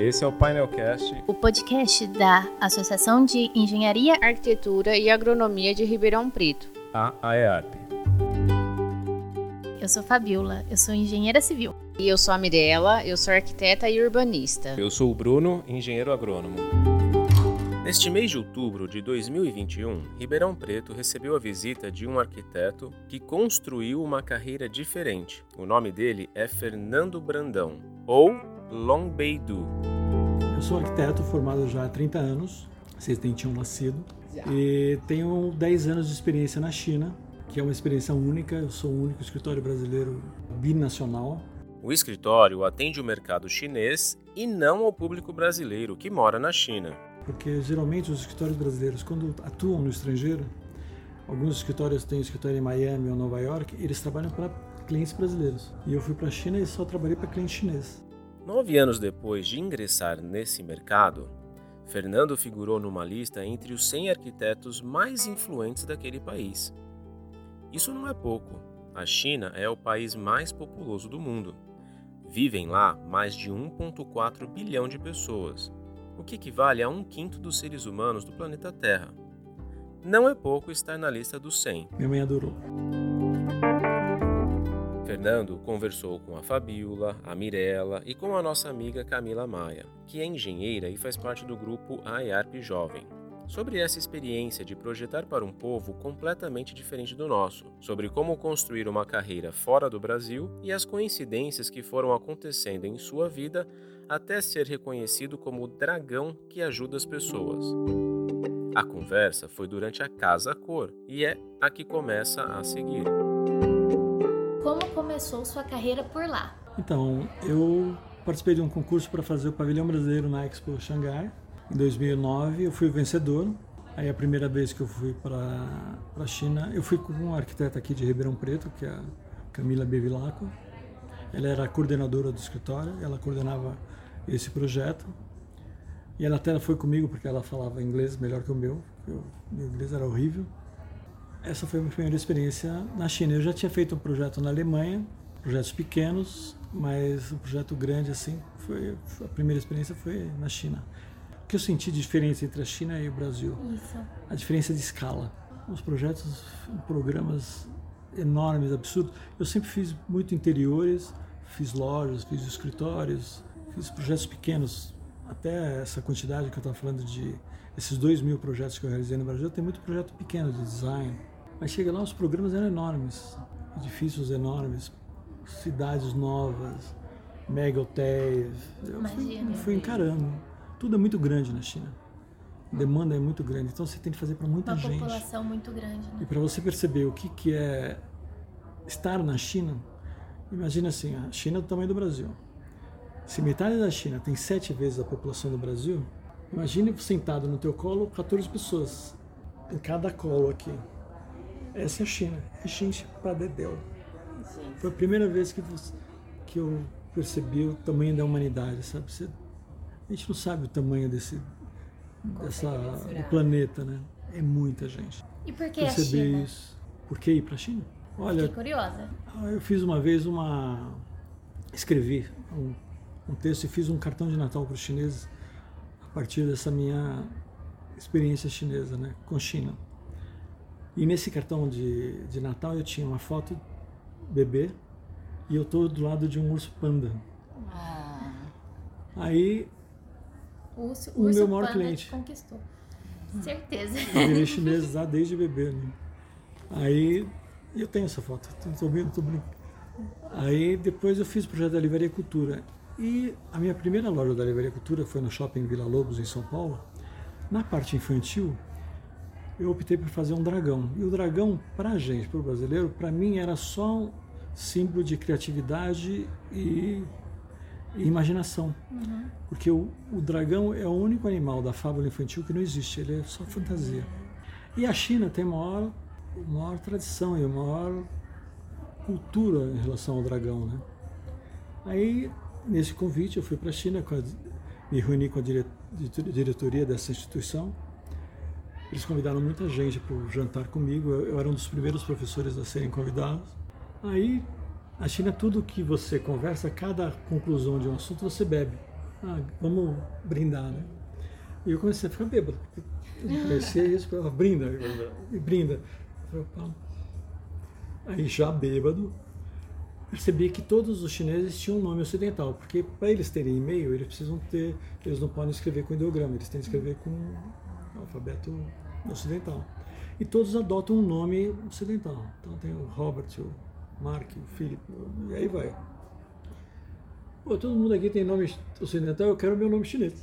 Esse é o Painelcast, o podcast da Associação de Engenharia, Arquitetura e Agronomia de Ribeirão Preto, a AEARP. Eu sou Fabiola, eu sou engenheira civil. E eu sou a Mirella, eu sou arquiteta e urbanista. Eu sou o Bruno, engenheiro agrônomo. Neste mês de outubro de 2021, Ribeirão Preto recebeu a visita de um arquiteto que construiu uma carreira diferente. O nome dele é Fernando Brandão, ou Long Beidou. Eu sou arquiteto formado já há 30 anos, vocês nem tinham nascido, e tenho 10 anos de experiência na China, que é uma experiência única. Eu sou o único escritório brasileiro binacional. O escritório atende o mercado chinês e não ao público brasileiro que mora na China. Porque geralmente os escritórios brasileiros, quando atuam no estrangeiro, alguns escritórios têm escritório em Miami ou Nova York, eles trabalham para clientes brasileiros. E eu fui para a China e só trabalhei para cliente chinês. Nove anos depois de ingressar nesse mercado, Fernando figurou numa lista entre os 100 arquitetos mais influentes daquele país. Isso não é pouco. A China é o país mais populoso do mundo. Vivem lá mais de 1,4 bilhão de pessoas, o que equivale a um quinto dos seres humanos do planeta Terra. Não é pouco estar na lista dos 100. Minha mãe adorou. Fernando conversou com a Fabiola, a Mirella e com a nossa amiga Camila Maia, que é engenheira e faz parte do grupo AIARP Jovem, sobre essa experiência de projetar para um povo completamente diferente do nosso, sobre como construir uma carreira fora do Brasil e as coincidências que foram acontecendo em sua vida até ser reconhecido como o dragão que ajuda as pessoas. A conversa foi durante a Casa Cor e é a que começa a seguir. Começou sua carreira por lá? Então, eu participei de um concurso para fazer o pavilhão brasileiro na Expo Xangai. Em 2009, eu fui o vencedor. Aí, a primeira vez que eu fui para a China, eu fui com uma arquiteta aqui de Ribeirão Preto, que é a Camila Bevilacqua. Ela era coordenadora do escritório, ela coordenava esse projeto. E ela até foi comigo porque ela falava inglês melhor que o meu, o meu inglês era horrível. Essa foi a minha primeira experiência na China. Eu já tinha feito um projeto na Alemanha, projetos pequenos, mas o um projeto grande assim, foi a primeira experiência foi na China. O que eu senti de diferença entre a China e o Brasil? Isso. A diferença de escala. Os projetos, programas enormes, absurdos. Eu sempre fiz muito interiores, fiz lojas, fiz escritórios, fiz projetos pequenos. Até essa quantidade que eu estava falando de esses dois mil projetos que eu realizei no Brasil, tem muito projeto pequeno de design. Mas chega lá, os programas eram enormes, edifícios enormes, cidades novas, mega hotéis. Eu fui, fui encarando. Tudo é muito grande na China. A demanda é muito grande, então você tem que fazer para muita Uma gente. Uma população muito grande. Né? E para você perceber o que, que é estar na China, imagina assim, a China é do tamanho do Brasil. Se metade da China tem sete vezes a população do Brasil, imagine sentado no teu colo 14 pessoas em cada colo aqui. Essa é a China. É gente pra dedéu. Foi a primeira vez que, que eu percebi o tamanho da humanidade, sabe? Você, a gente não sabe o tamanho desse dessa, do planeta, né? É muita gente. E por que Perceber a China? isso. Por que ir para a China? Olha, Fiquei curiosa. Eu fiz uma vez uma escrevi um, um texto e fiz um cartão de Natal para os chineses a partir dessa minha experiência chinesa, né, com China. E nesse cartão de, de Natal eu tinha uma foto bebê e eu tô do lado de um urso panda. Ah. Aí o, urso, o meu maior cliente te conquistou. Certeza. Eu virei chinês lá desde bebê. Né? Aí eu tenho essa foto, tô vendo, tô brincando. Aí depois eu fiz o projeto da Livraria Cultura. E a minha primeira loja da Livraria Cultura foi no Shopping Vila Lobos, em São Paulo. Na parte infantil, eu optei por fazer um dragão. E o dragão, para a gente, para o brasileiro, para mim era só um símbolo de criatividade e, e imaginação. Uhum. Porque o, o, dragão é o único animal da fábula infantil que não existe, ele é só fantasia. E a China tem maior, maior tradição e maior cultura em relação ao dragão. Né? Aí, nesse convite, eu fui para a China, me reuni com a diretoria dessa instituição eles convidaram muita gente para jantar comigo. Eu, eu, era um dos primeiros professores a serem convidados. Aí, a China, tudo que você conversa, cada conclusão de um assunto, você bebe. ah, vamos brindar, né? E eu comecei a ficar bêbado. Eu conhecia isso, eu brinda, e brinda. Aí já bêbado, percebi que todos os chineses tinham um nome ocidental, porque para eles terem e-mail, eles precisam ter, eles não podem escrever com ideograma, eles têm que escrever com alfabeto ocidental. E todos adotam um nome ocidental. Então tem o Robert, o Mark, o Philip, e aí vai. Pô, todo mundo aqui tem nome ocidental, eu quero meu nome chinês.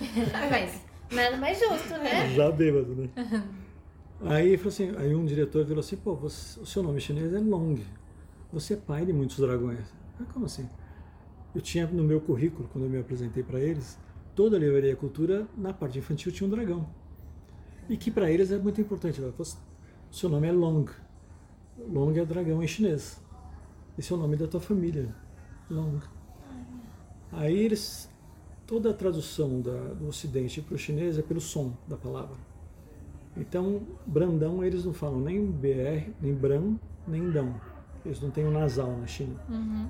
Mas nada mais justo, né? Já bêbado, né? Aí, falou assim, aí um diretor falou assim, pô, você, o seu nome chinês é Long. Você é pai de muitos dragões. Ah, como assim? Eu tinha no meu currículo, quando eu me apresentei para eles, toda a livraria cultura, na parte infantil, tinha um dragão. E que para eles é muito importante. O seu nome é Long. Long é dragão em chinês. Esse é o nome da tua família. Long. Aí eles. Toda a tradução da, do ocidente para o chinês é pelo som da palavra. Então, Brandão eles não falam nem BR, nem Bran, nem Dão. Eles não têm o nasal na China. Uhum.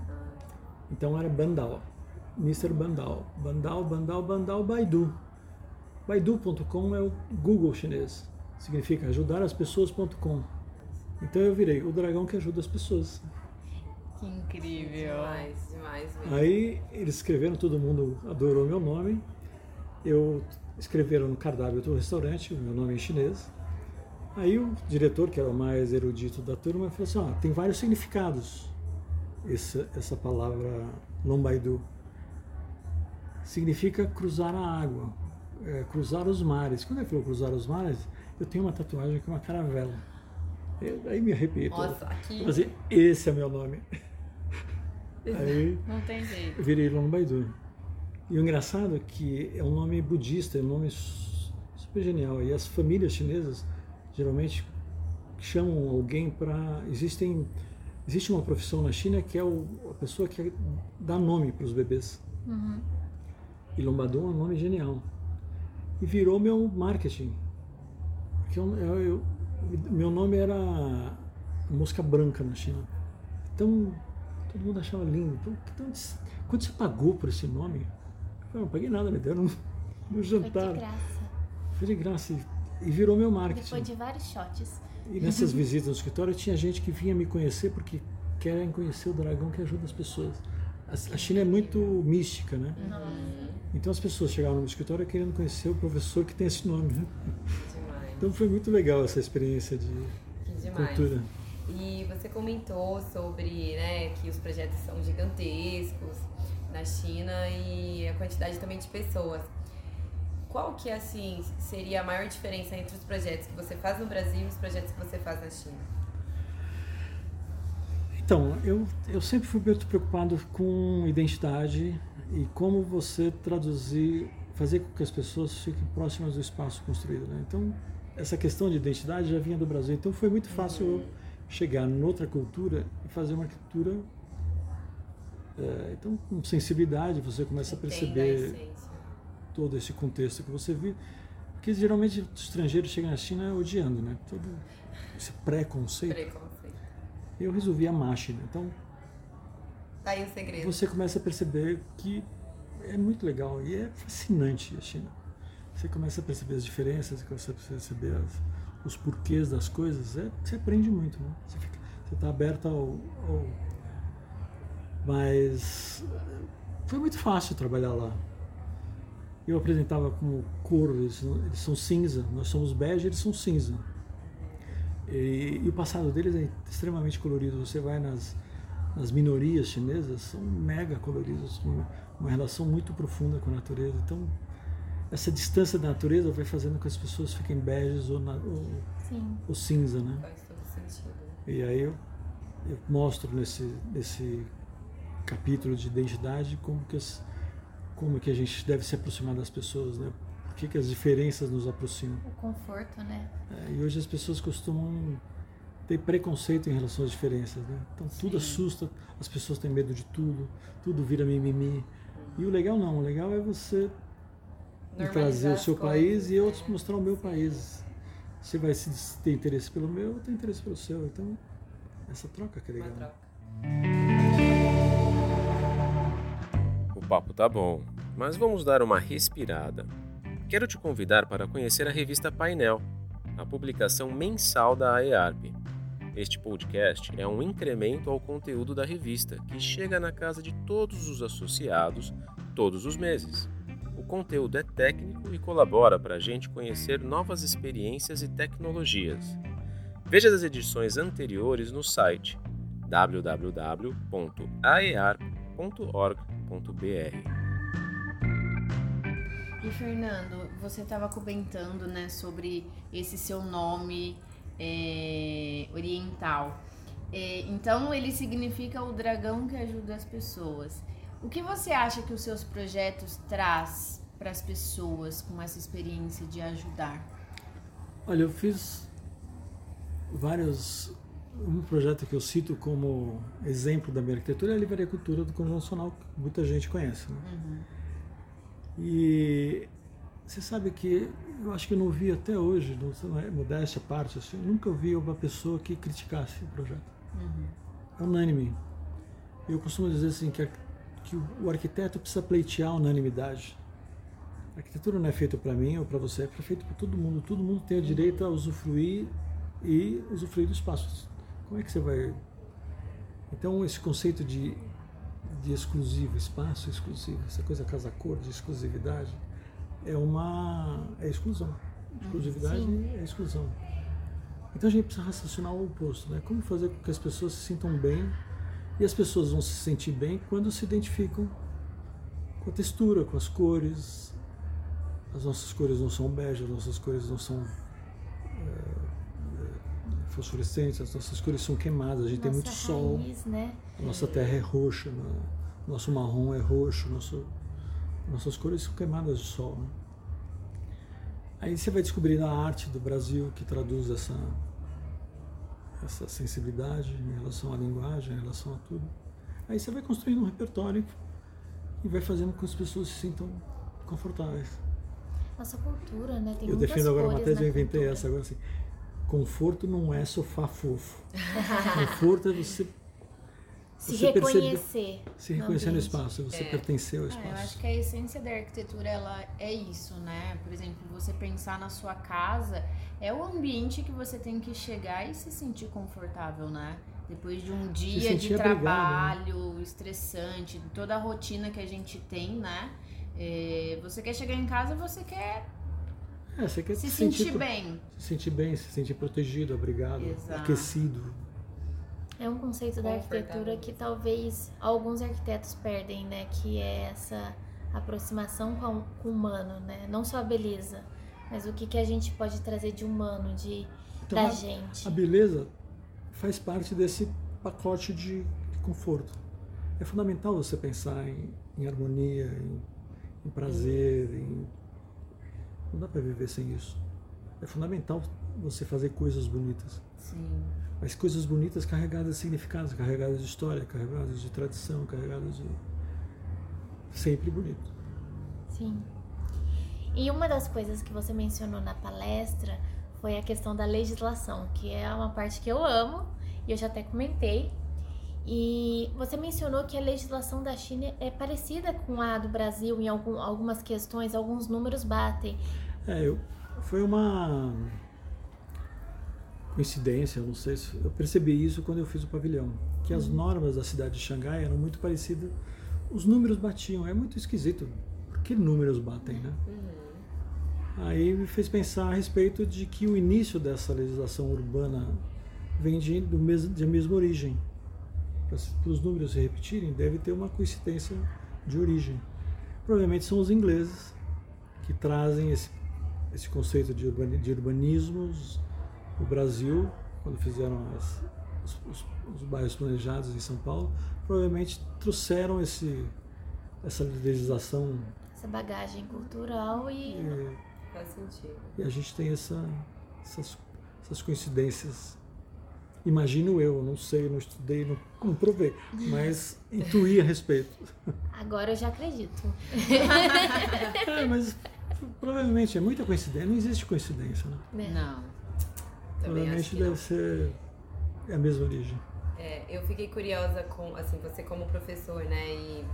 Então era Bandal. Mr. Bandal. Bandal, Bandal, Bandal, Baidu. Baidu.com é o Google chinês. Significa ajudar as pessoas.com. Então eu virei o dragão que ajuda as pessoas. Que incrível. Demais, demais mesmo. Aí eles escreveram, todo mundo adorou meu nome. Eu escreveram no cardápio do restaurante o meu nome em chinês. Aí o diretor, que era o mais erudito da turma, falou assim: ah, tem vários significados essa, essa palavra Lombaidu. Significa cruzar a água, é, cruzar os mares. Quando ele falou cruzar os mares, eu tenho uma tatuagem que é uma caravela. Eu, aí me arrepiei. todo. Nossa, aqui. Falei assim, esse é meu nome. Aí Não tem jeito. virei Lombaidu. E o engraçado é que é um nome budista, é um nome su- super genial. E as famílias chinesas geralmente chamam alguém para. Existem existe uma profissão na China que é o, a pessoa que dá nome para os bebês. E Lombador é um nome genial. E virou meu marketing. Porque eu, eu- eu- meu nome era Mosca Branca na China. Então, todo mundo achava lindo. Então, então, quando você pagou por esse nome? Eu falei, não paguei nada, me deram no, no Foi jantar. de graça. Foi de graça. E, e virou meu marketing. Depois de vários shots. E nessas visitas no escritório tinha gente que vinha me conhecer porque querem conhecer o dragão que ajuda as pessoas. A, a China é muito mística, né? Então as pessoas chegavam no escritório querendo conhecer o professor que tem esse nome. Né? Demais. Então foi muito legal essa experiência de cultura. E você comentou sobre né, que os projetos são gigantescos na China e a quantidade também de pessoas. Qual que assim seria a maior diferença entre os projetos que você faz no Brasil e os projetos que você faz na China? Então, eu, eu sempre fui muito preocupado com identidade e como você traduzir, fazer com que as pessoas fiquem próximas do espaço construído. Né? Então, essa questão de identidade já vinha do Brasil. Então, foi muito fácil eu chegar noutra cultura e fazer uma arquitetura. é, então, com sensibilidade, você começa a perceber todo esse contexto que você vive. Porque geralmente os estrangeiros chegam na China odiando, né? Todo esse preconceito. Preconceito. Eu resolvi a China. Então, Tá aí o segredo. você começa a perceber que é muito legal e é fascinante a China. Você começa a perceber as diferenças, você começa a perceber as- os porquês das coisas, é, você aprende muito, né? Você fica, você está aberto ao, ao- Mas foi muito fácil trabalhar lá. Eu apresentava como cor, eles, eles são cinza, nós somos bege, eles são cinza. E, e o passado deles é extremamente colorido. Você vai nas, nas minorias chinesas, são mega coloridos, com uma, relação muito profunda com a natureza. Então, essa distância da natureza vai fazendo com que as pessoas fiquem beges ou, na, ou, ou cinza, né? Faz todo sentido. E aí eu, eu mostro nesse, nesse capítulo de identidade como que, as, como que a gente deve se aproximar das pessoas, né? Por que, que as diferenças nos aproximam. O conforto, né? É, e hoje as pessoas costumam ter preconceito em relação às diferenças, né? Então tudo assusta, as pessoas têm medo de tudo, tudo vira mimimi. E o legal não, o legal é você trazer o seu coisas, país e eu te mostrar o meu país. Você vai se ter interesse pelo meu, eu tenho interesse pelo seu. Então, essa troca que é Uma legal. troca. O papo tá bom, mas vamos dar uma respirada. Quero te convidar para conhecer a revista Painel, a publicação mensal da AEARP. Este podcast é um incremento ao conteúdo da revista, que chega na casa de todos os associados todos os meses. O conteúdo é técnico e colabora para a gente conhecer novas experiências e tecnologias. Veja as edições anteriores no site www.aearp.org.br. E Fernando, você estava comentando, né, sobre esse seu nome é, oriental. É, então ele significa o dragão que ajuda as pessoas. O que você acha que os seus projetos traz para as pessoas com essa experiência de ajudar? Olha, eu fiz vários um projeto que eu cito como exemplo da minha arquitetura é a Livraria Cultura do Conjunto Nacional, que muita gente conhece. Né? Uhum. E você sabe que eu acho que eu não vi até hoje, não é modéstia parte, assim, nunca vi uma pessoa que criticasse o projeto. Uhum. É unânime. Eu costumo dizer assim que, a, que o arquiteto precisa pleitear a unanimidade. A arquitetura não é feita para mim ou para você, é feita para todo mundo. Todo mundo tem o direito a usufruir e usufruir do espaço. Como é que você vai. Então, esse conceito de de exclusivo, espaço exclusivo, essa coisa casa-cor de exclusividade, é uma é exclusão. Exclusividade Sim. é exclusão. Então a gente precisa raciocinar o oposto, né? Como fazer com que as pessoas se sintam bem e as pessoas vão se sentir bem quando se identificam com a textura, com as cores. As nossas cores não são bege, as nossas cores não são fosforescentes, as nossas cores são queimadas, a gente nossa tem muito sol. Né? A nossa terra é roxa, nosso marrom é roxo, nosso, nossas cores são queimadas de sol. Né? Aí você vai descobrir a arte do Brasil que traduz essa, essa sensibilidade em relação à linguagem, em relação a tudo. Aí você vai construindo um repertório e vai fazendo com que as pessoas se sintam confortáveis. Nossa cultura, né? Tem eu defendo agora uma tese, eu inventei cultura. essa agora assim. Conforto não é sofá fofo. Conforto é você se você reconhecer. Percebe, se reconhecer no espaço, você é. pertencer ao espaço. É, eu acho que a essência da arquitetura ela é isso, né? Por exemplo, você pensar na sua casa é o ambiente que você tem que chegar e se sentir confortável, né? Depois de um dia de trabalho abrigado, né? estressante, toda a rotina que a gente tem, né? É, você quer chegar em casa, você quer é, você quer se, se sentir, sentir, bem. Se sentir bem, se sentir protegido, abrigado, Exato. aquecido. É um conceito da arquitetura que talvez alguns arquitetos perdem, né? Que é essa aproximação com, o humano, né? Não só a beleza, mas o que, que a gente pode trazer de humano, de então, da a, gente. A beleza faz parte desse pacote de, de conforto. É fundamental você pensar em, em harmonia, em, em prazer, em não dá para viver sem isso. É fundamental você fazer coisas bonitas. Sim. Mas coisas bonitas carregadas de significados, carregadas de história, carregadas de tradição, carregadas de. sempre bonito. Sim. E uma das coisas que você mencionou na palestra foi a questão da legislação, que é uma parte que eu amo e eu já até comentei. E você mencionou que a legislação da China é parecida com a do Brasil em algum, algumas questões, alguns números batem. É, eu, foi uma coincidência, não sei se eu percebi isso quando eu fiz o pavilhão, que as uhum. normas da cidade de Xangai eram muito parecidas, os números batiam, é muito esquisito. Por que números batem, né? Uhum. Aí me fez pensar a respeito de que o início dessa legislação urbana vem de, do mesmo, de mesma origem para os números se repetirem, deve ter uma coincidência de origem. Provavelmente são os ingleses que trazem esse, esse conceito de, de urbanismos o Brasil, quando fizeram as, os, os, os, bairros planejados em São Paulo, provavelmente trouxeram esse, essa legislação. Essa bagagem cultural e. e Faz sentido. E a gente tem essa, essas, essas coincidências Imagino eu, não sei, não estudei, não comprovei, mas intuí a respeito. Agora eu já acredito. é, mas provavelmente é muita coincidência, não existe coincidência, né? Não. Provavelmente deve não. ser a mesma origem. É, eu fiquei curiosa com, assim, você como professor, né, e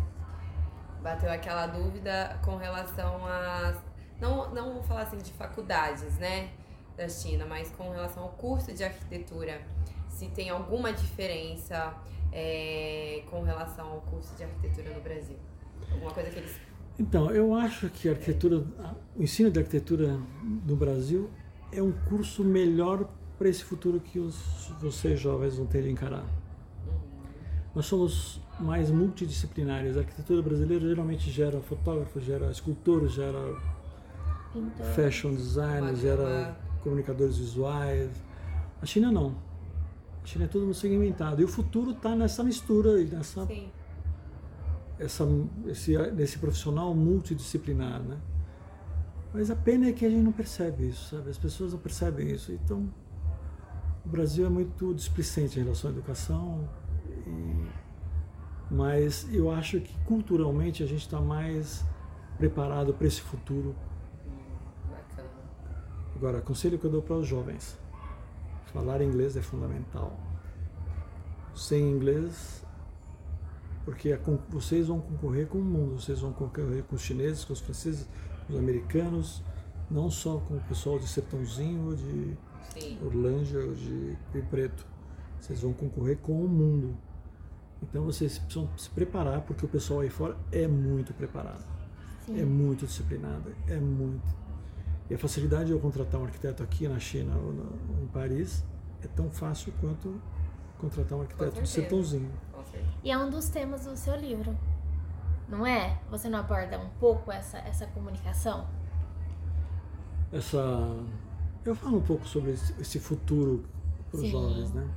bateu aquela dúvida com relação a. Não, não vou falar assim de faculdades, né? Da China, mas com relação ao curso de arquitetura. Se tem alguma diferença é, com relação ao curso de arquitetura no Brasil? Alguma coisa que eles. Então, eu acho que a arquitetura, o ensino de arquitetura no Brasil é um curso melhor para esse futuro que os, vocês jovens vão ter de encarar. Nós somos mais multidisciplinares. A arquitetura brasileira geralmente gera fotógrafos, gera escultores, gera Pintor. fashion designers, gera comunicadores visuais. A China não. A China é tudo segmentado. E o futuro está nessa mistura e nessa Sim. essa, esse, nesse profissional multidisciplinar, né? Mas a pena é que a gente não percebe isso, sabe? As pessoas não percebem isso. Então, o Brasil é muito displicente em relação à educação. E, mas eu acho que culturalmente a gente está mais preparado para esse futuro. Agora, conselho que eu dou para os jovens: falar inglês é fundamental. Sem inglês, porque vocês vão concorrer com o mundo, vocês vão concorrer com os chineses, com os franceses, com os americanos, não só com o pessoal de Sertãozinho de Sim. Orlândia de Rio Preto. Vocês vão concorrer com o mundo. Então vocês precisam se preparar, porque o pessoal aí fora é muito preparado. Sim. É muito disciplinado, é muito. E a facilidade de eu contratar um arquiteto aqui na China ou no, em Paris é tão fácil quanto contratar um arquiteto de sertãozinho. E é um dos temas do seu livro, não é? Você não aborda um pouco essa, essa comunicação? Essa. Eu falo um pouco sobre esse futuro para os jovens, né?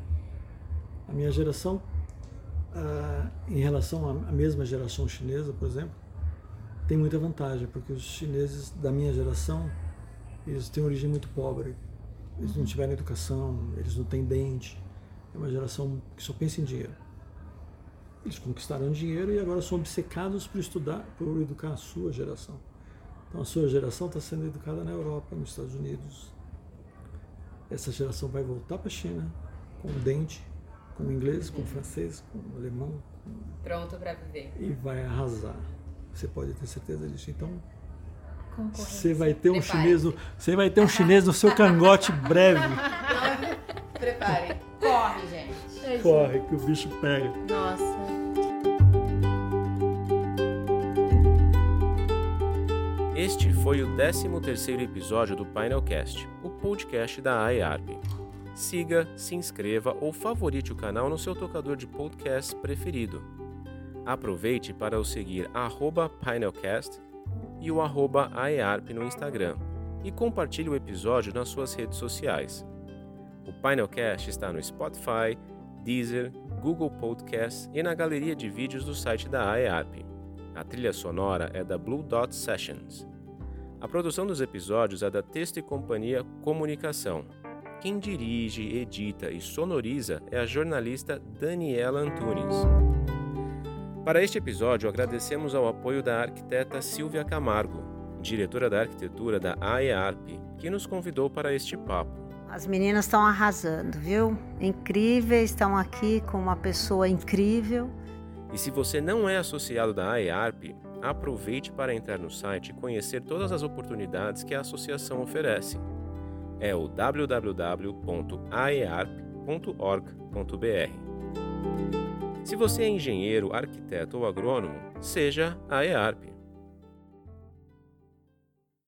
A minha geração ah, em relação à mesma geração chinesa, por exemplo, tem muita vantagem, porque os chineses da minha geração, eles têm origem muito pobre. Eles não tiveram educação, eles não têm dente. É uma geração que só pensa em dinheiro. Eles conquistaram dinheiro e agora são obcecados por estudar, por educar a sua geração. Então a sua geração está sendo educada na Europa, nos Estados Unidos. Essa geração vai voltar para a China com dente, com inglês, com francês, com alemão. Pronto para viver. E vai arrasar. Você pode ter certeza disso. Então, você vai ter um chinês, no, você vai ter um chinês no seu cangote breve. Prepare. Corre, gente. Corre que o bicho pega. Nossa. Este foi o 13 terceiro episódio do Painelcast, o podcast da IARP siga, se inscreva ou favorite o canal no seu tocador de podcast preferido. Aproveite para o seguir @painelcast e o @aearp no Instagram e compartilhe o episódio nas suas redes sociais. O Painelcast está no Spotify, Deezer, Google Podcasts e na galeria de vídeos do site da AEARP. A trilha sonora é da Blue Dot Sessions. A produção dos episódios é da Texto e Companhia Comunicação. Quem dirige, edita e sonoriza é a jornalista Daniela Antunes. Para este episódio, agradecemos ao apoio da arquiteta Silvia Camargo, diretora da arquitetura da AEARP, que nos convidou para este papo. As meninas estão arrasando, viu? Incríveis, estão aqui com uma pessoa incrível. E se você não é associado da AEARP, aproveite para entrar no site e conhecer todas as oportunidades que a associação oferece é o www.aearp.org.br. Se você é engenheiro, arquiteto ou agrônomo, seja a EARP.